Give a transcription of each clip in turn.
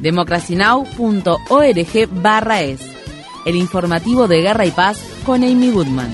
democracynow.org barra es. El informativo de Guerra y Paz con Amy Goodman.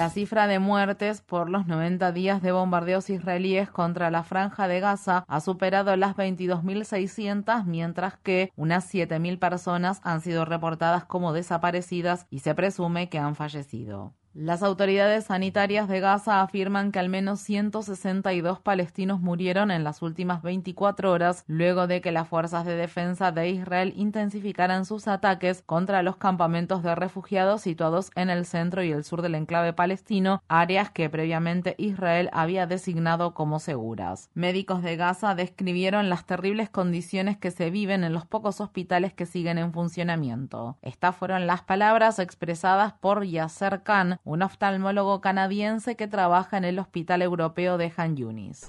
La cifra de muertes por los 90 días de bombardeos israelíes contra la franja de Gaza ha superado las 22.600, mientras que unas 7.000 personas han sido reportadas como desaparecidas y se presume que han fallecido. Las autoridades sanitarias de Gaza afirman que al menos 162 palestinos murieron en las últimas 24 horas luego de que las fuerzas de defensa de Israel intensificaran sus ataques contra los campamentos de refugiados situados en el centro y el sur del enclave palestino, áreas que previamente Israel había designado como seguras. Médicos de Gaza describieron las terribles condiciones que se viven en los pocos hospitales que siguen en funcionamiento. Estas fueron las palabras expresadas por Yasser Khan, un oftalmólogo canadiense que trabaja en el Hospital Europeo de Han Yunis.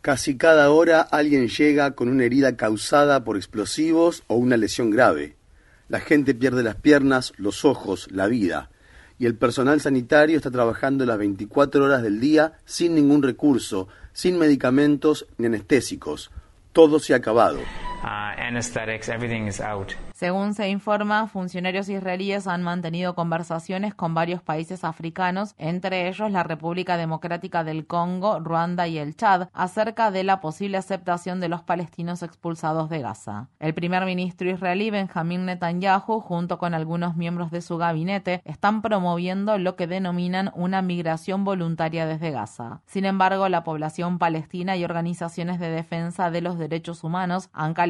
Casi cada hora alguien llega con una herida causada por explosivos o una lesión grave. La gente pierde las piernas, los ojos, la vida. Y el personal sanitario está trabajando las 24 horas del día sin ningún recurso, sin medicamentos ni anestésicos. Todo se ha acabado. Uh, anesthetics, everything is out. Según se informa, funcionarios israelíes han mantenido conversaciones con varios países africanos, entre ellos la República Democrática del Congo, Ruanda y el Chad, acerca de la posible aceptación de los palestinos expulsados de Gaza. El primer ministro israelí Benjamin Netanyahu, junto con algunos miembros de su gabinete, están promoviendo lo que denominan una migración voluntaria desde Gaza. Sin embargo, la población palestina y organizaciones de defensa de los derechos humanos han calificado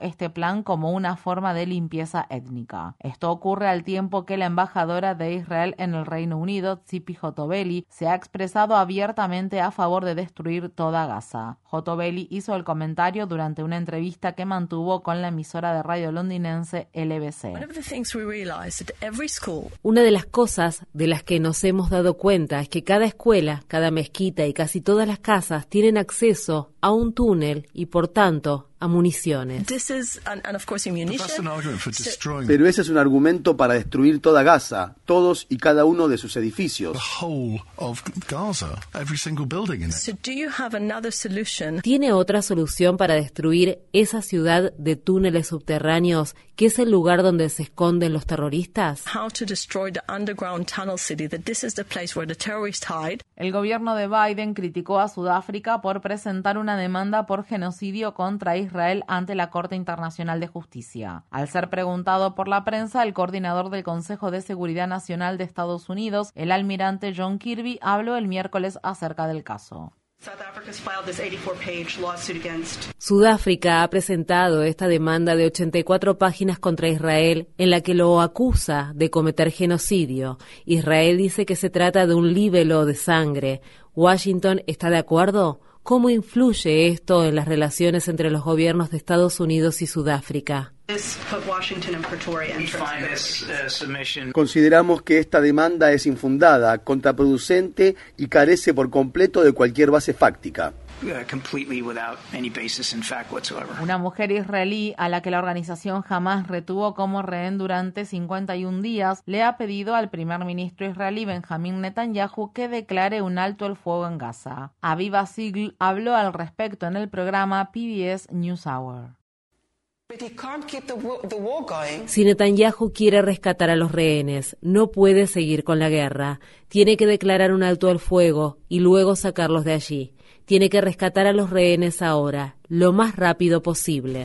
este plan como una forma de limpieza étnica. Esto ocurre al tiempo que la embajadora de Israel en el Reino Unido, Tzipi Jotobeli, se ha expresado abiertamente a favor de destruir toda Gaza. Jotobeli hizo el comentario durante una entrevista que mantuvo con la emisora de radio londinense LBC. Una de las cosas de las que nos hemos dado cuenta es que cada escuela, cada mezquita y casi todas las casas tienen acceso a un túnel y por tanto a municiones. Pero ese es un argumento para destruir toda Gaza, todos y cada uno de sus edificios. ¿Tiene otra solución para destruir esa ciudad de túneles subterráneos que es el lugar donde se esconden los terroristas? El gobierno de Biden criticó a Sudáfrica por presentar una demanda por genocidio contra Israel ante la Corte Internacional de Justicia. Al ser preguntado por la prensa, el coordinador del Consejo de Seguridad Nacional de Estados Unidos, el almirante John Kirby, habló el miércoles acerca del caso. Sudáfrica ha presentado esta demanda de 84 páginas contra Israel en la que lo acusa de cometer genocidio. Israel dice que se trata de un libelo de sangre. ¿Washington está de acuerdo? ¿Cómo influye esto en las relaciones entre los gobiernos de Estados Unidos y Sudáfrica? Consideramos que esta demanda es infundada, contraproducente y carece por completo de cualquier base fáctica. Una mujer israelí a la que la organización jamás retuvo como rehén durante 51 días le ha pedido al primer ministro israelí Benjamin Netanyahu que declare un alto el fuego en Gaza. Aviva Sigl habló al respecto en el programa PBS NewsHour. Si Netanyahu quiere rescatar a los rehenes, no puede seguir con la guerra. Tiene que declarar un alto al fuego y luego sacarlos de allí. Tiene que rescatar a los rehenes ahora, lo más rápido posible.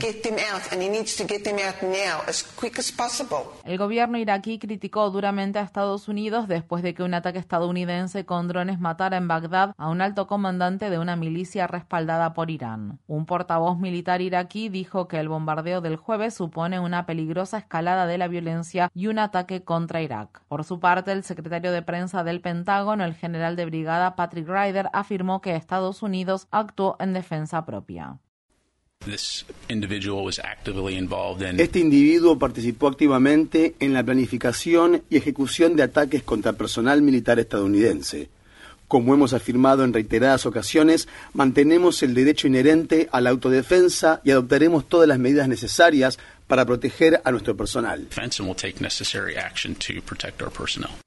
El gobierno iraquí criticó duramente a Estados Unidos después de que un ataque estadounidense con drones matara en Bagdad a un alto comandante de una milicia respaldada por Irán. Un portavoz militar iraquí dijo que el bombardeo del jueves supone una peligrosa escalada de la violencia y un ataque contra Irak. Por su parte, el secretario de prensa del el Pentágono, el general de brigada Patrick Ryder afirmó que Estados Unidos actuó en defensa propia. Este individuo participó activamente en la planificación y ejecución de ataques contra personal militar estadounidense. Como hemos afirmado en reiteradas ocasiones, mantenemos el derecho inherente a la autodefensa y adoptaremos todas las medidas necesarias para proteger a nuestro personal.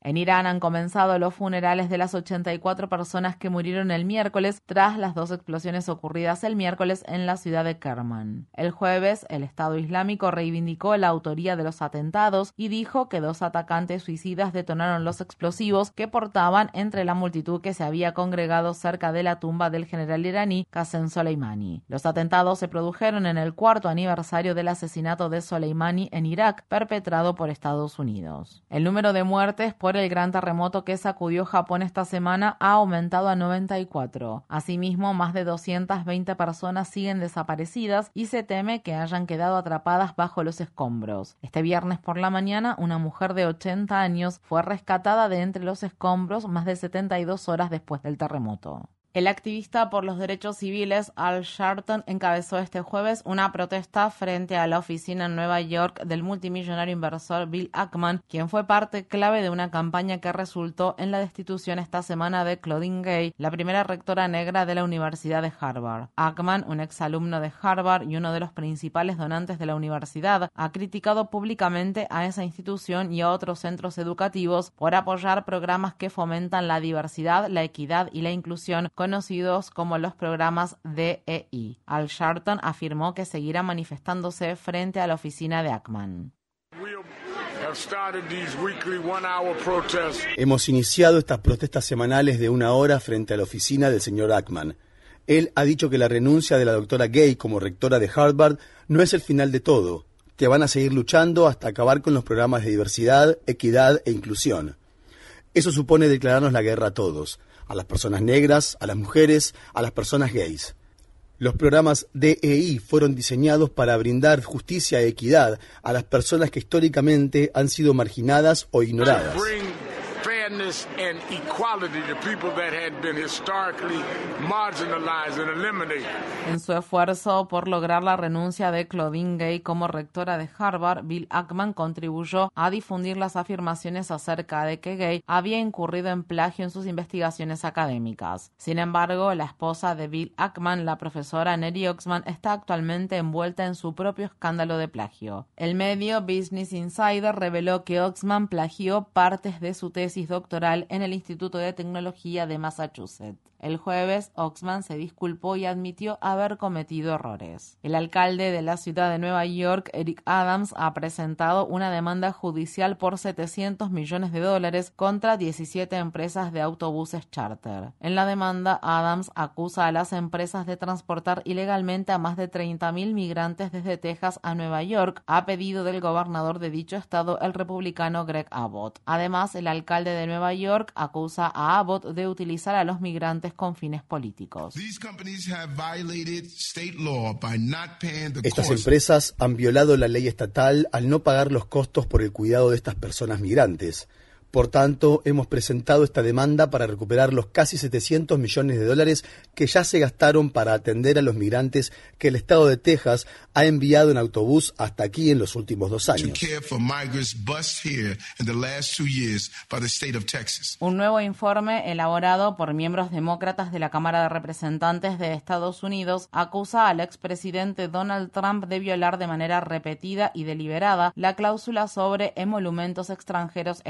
En Irán han comenzado los funerales de las 84 personas que murieron el miércoles tras las dos explosiones ocurridas el miércoles en la ciudad de Kerman. El jueves, el Estado Islámico reivindicó la autoría de los atentados y dijo que dos atacantes suicidas detonaron los explosivos que portaban entre la multitud que se había congregado cerca de la tumba del general iraní Qasem Soleimani. Los atentados se produjeron en el cuarto aniversario del asesinato de Soleimani en Irak, perpetrado por Estados Unidos. El número de muertes por el gran terremoto que sacudió Japón esta semana ha aumentado a 94. Asimismo, más de 220 personas siguen desaparecidas y se teme que hayan quedado atrapadas bajo los escombros. Este viernes por la mañana, una mujer de 80 años fue rescatada de entre los escombros más de 72 horas después del terremoto. El activista por los derechos civiles Al Sharpton encabezó este jueves una protesta frente a la oficina en Nueva York del multimillonario inversor Bill Ackman, quien fue parte clave de una campaña que resultó en la destitución esta semana de Claudine Gay, la primera rectora negra de la Universidad de Harvard. Ackman, un exalumno de Harvard y uno de los principales donantes de la universidad, ha criticado públicamente a esa institución y a otros centros educativos por apoyar programas que fomentan la diversidad, la equidad y la inclusión conocidos como los programas DEI. Al Sharpton afirmó que seguirá manifestándose frente a la oficina de Ackman. Hemos iniciado estas protestas semanales de una hora frente a la oficina del señor Ackman. Él ha dicho que la renuncia de la doctora Gay como rectora de Harvard no es el final de todo, que van a seguir luchando hasta acabar con los programas de diversidad, equidad e inclusión. Eso supone declararnos la guerra a todos, a las personas negras, a las mujeres, a las personas gays. Los programas DEI fueron diseñados para brindar justicia e equidad a las personas que históricamente han sido marginadas o ignoradas. En su esfuerzo por lograr la renuncia de Claudine Gay como rectora de Harvard, Bill Ackman contribuyó a difundir las afirmaciones acerca de que Gay había incurrido en plagio en sus investigaciones académicas. Sin embargo, la esposa de Bill Ackman, la profesora Neri Oxman, está actualmente envuelta en su propio escándalo de plagio. El medio Business Insider reveló que Oxman plagió partes de su tesis doctoral en el Instituto de Tecnología de Massachusetts. El jueves, Oxman se disculpó y admitió haber cometido errores. El alcalde de la ciudad de Nueva York, Eric Adams, ha presentado una demanda judicial por 700 millones de dólares contra 17 empresas de autobuses charter. En la demanda, Adams acusa a las empresas de transportar ilegalmente a más de 30.000 migrantes desde Texas a Nueva York, a pedido del gobernador de dicho estado, el republicano Greg Abbott. Además, el alcalde de Nueva York acusa a Abbott de utilizar a los migrantes con fines políticos. Estas empresas han violado la ley estatal al no pagar los costos por el cuidado de estas personas migrantes. Por tanto, hemos presentado esta demanda para recuperar los casi 700 millones de dólares que ya se gastaron para atender a los migrantes que el Estado de Texas ha enviado en autobús hasta aquí en los últimos dos años. Un nuevo informe elaborado por miembros demócratas de la Cámara de Representantes de Estados Unidos acusa al expresidente Donald Trump de violar de manera repetida y deliberada la cláusula sobre emolumentos extranjeros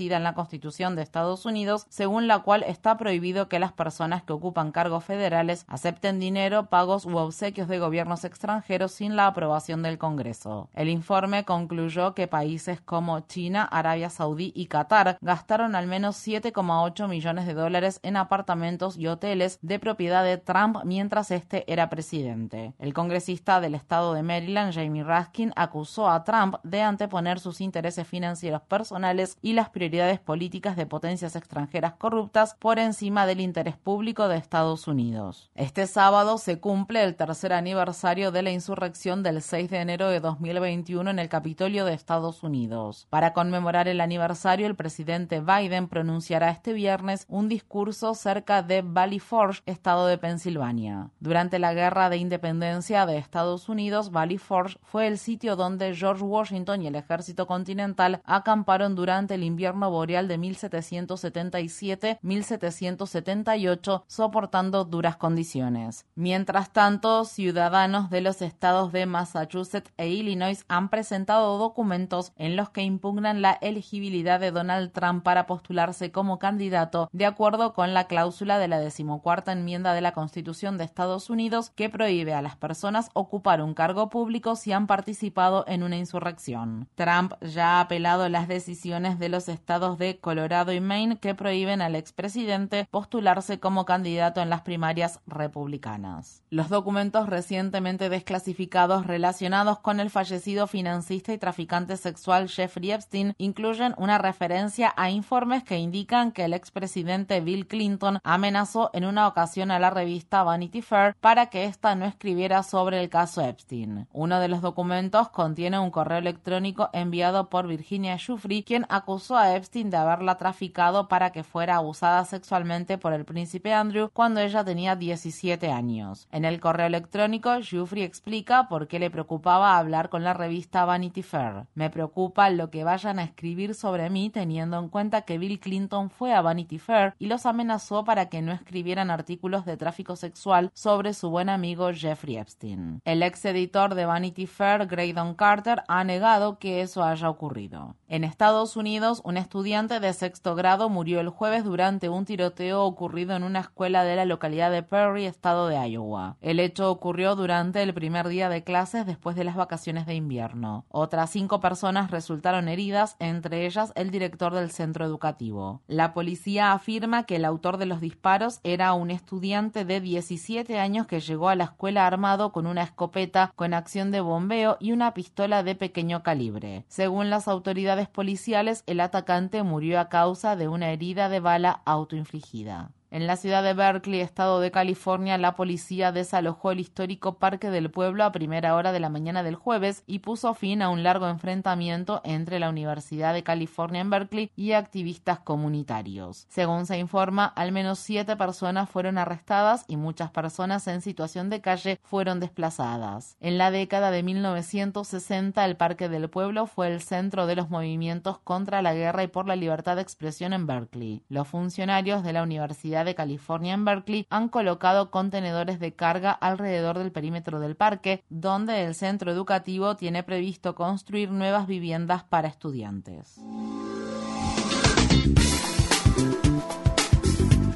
en la Constitución de Estados Unidos, según la cual está prohibido que las personas que ocupan cargos federales acepten dinero, pagos u obsequios de gobiernos extranjeros sin la aprobación del Congreso. El informe concluyó que países como China, Arabia Saudí y Qatar gastaron al menos 7,8 millones de dólares en apartamentos y hoteles de propiedad de Trump mientras este era presidente. El congresista del estado de Maryland, Jamie Raskin, acusó a Trump de anteponer sus intereses financieros personales y las prioridades políticas de potencias extranjeras corruptas por encima del interés público de Estados Unidos. Este sábado se cumple el tercer aniversario de la insurrección del 6 de enero de 2021 en el Capitolio de Estados Unidos. Para conmemorar el aniversario, el presidente Biden pronunciará este viernes un discurso cerca de Valley Forge, estado de Pensilvania. Durante la Guerra de Independencia de Estados Unidos, Valley Forge fue el sitio donde George Washington y el ejército continental acamparon durante el invierno boreal de 1777-1778, soportando duras condiciones. Mientras tanto, ciudadanos de los estados de Massachusetts e Illinois han presentado documentos en los que impugnan la elegibilidad de Donald Trump para postularse como candidato, de acuerdo con la cláusula de la decimocuarta enmienda de la Constitución de Estados Unidos que prohíbe a las personas ocupar un cargo público si han participado en una insurrección. Trump ya ha apelado las decisiones de los estados de Colorado y Maine que prohíben al expresidente postularse como candidato en las primarias republicanas. Los documentos recientemente desclasificados relacionados con el fallecido financista y traficante sexual Jeffrey Epstein incluyen una referencia a informes que indican que el expresidente Bill Clinton amenazó en una ocasión a la revista Vanity Fair para que ésta no escribiera sobre el caso Epstein. Uno de los documentos contiene un correo electrónico enviado por Virginia Giuffre, quien acusó a Epstein de haberla traficado para que fuera abusada sexualmente por el príncipe Andrew cuando ella tenía 17 años. En el correo electrónico, Giuffre explica por qué le preocupaba hablar con la revista Vanity Fair. Me preocupa lo que vayan a escribir sobre mí teniendo en cuenta que Bill Clinton fue a Vanity Fair y los amenazó para que no escribieran artículos de tráfico sexual sobre su buen amigo Jeffrey Epstein. El ex editor de Vanity Fair, Graydon Carter, ha negado que eso haya ocurrido. En Estados Unidos, un estudiante de sexto grado murió el jueves durante un tiroteo ocurrido en una escuela de la localidad de Perry, estado de Iowa. El hecho ocurrió durante el primer día de clases después de las vacaciones de invierno. Otras cinco personas resultaron heridas, entre ellas el director del centro educativo. La policía afirma que el autor de los disparos era un estudiante de 17 años que llegó a la escuela armado con una escopeta con acción de bombeo y una pistola de pequeño calibre. Según las autoridades policiales, el atacante murió a causa de una herida de bala autoinfligida. En la ciudad de Berkeley, estado de California, la policía desalojó el histórico Parque del Pueblo a primera hora de la mañana del jueves y puso fin a un largo enfrentamiento entre la Universidad de California en Berkeley y activistas comunitarios. Según se informa, al menos siete personas fueron arrestadas y muchas personas en situación de calle fueron desplazadas. En la década de 1960, el Parque del Pueblo fue el centro de los movimientos contra la guerra y por la libertad de expresión en Berkeley. Los funcionarios de la Universidad de California en Berkeley han colocado contenedores de carga alrededor del perímetro del parque, donde el centro educativo tiene previsto construir nuevas viviendas para estudiantes.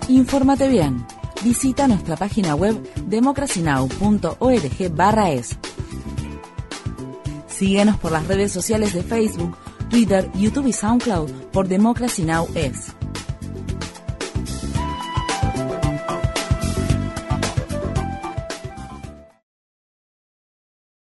Infórmate bien. Visita nuestra página web democracynow.org/es. Síguenos por las redes sociales de Facebook, Twitter, YouTube y SoundCloud por Democracy Now! es.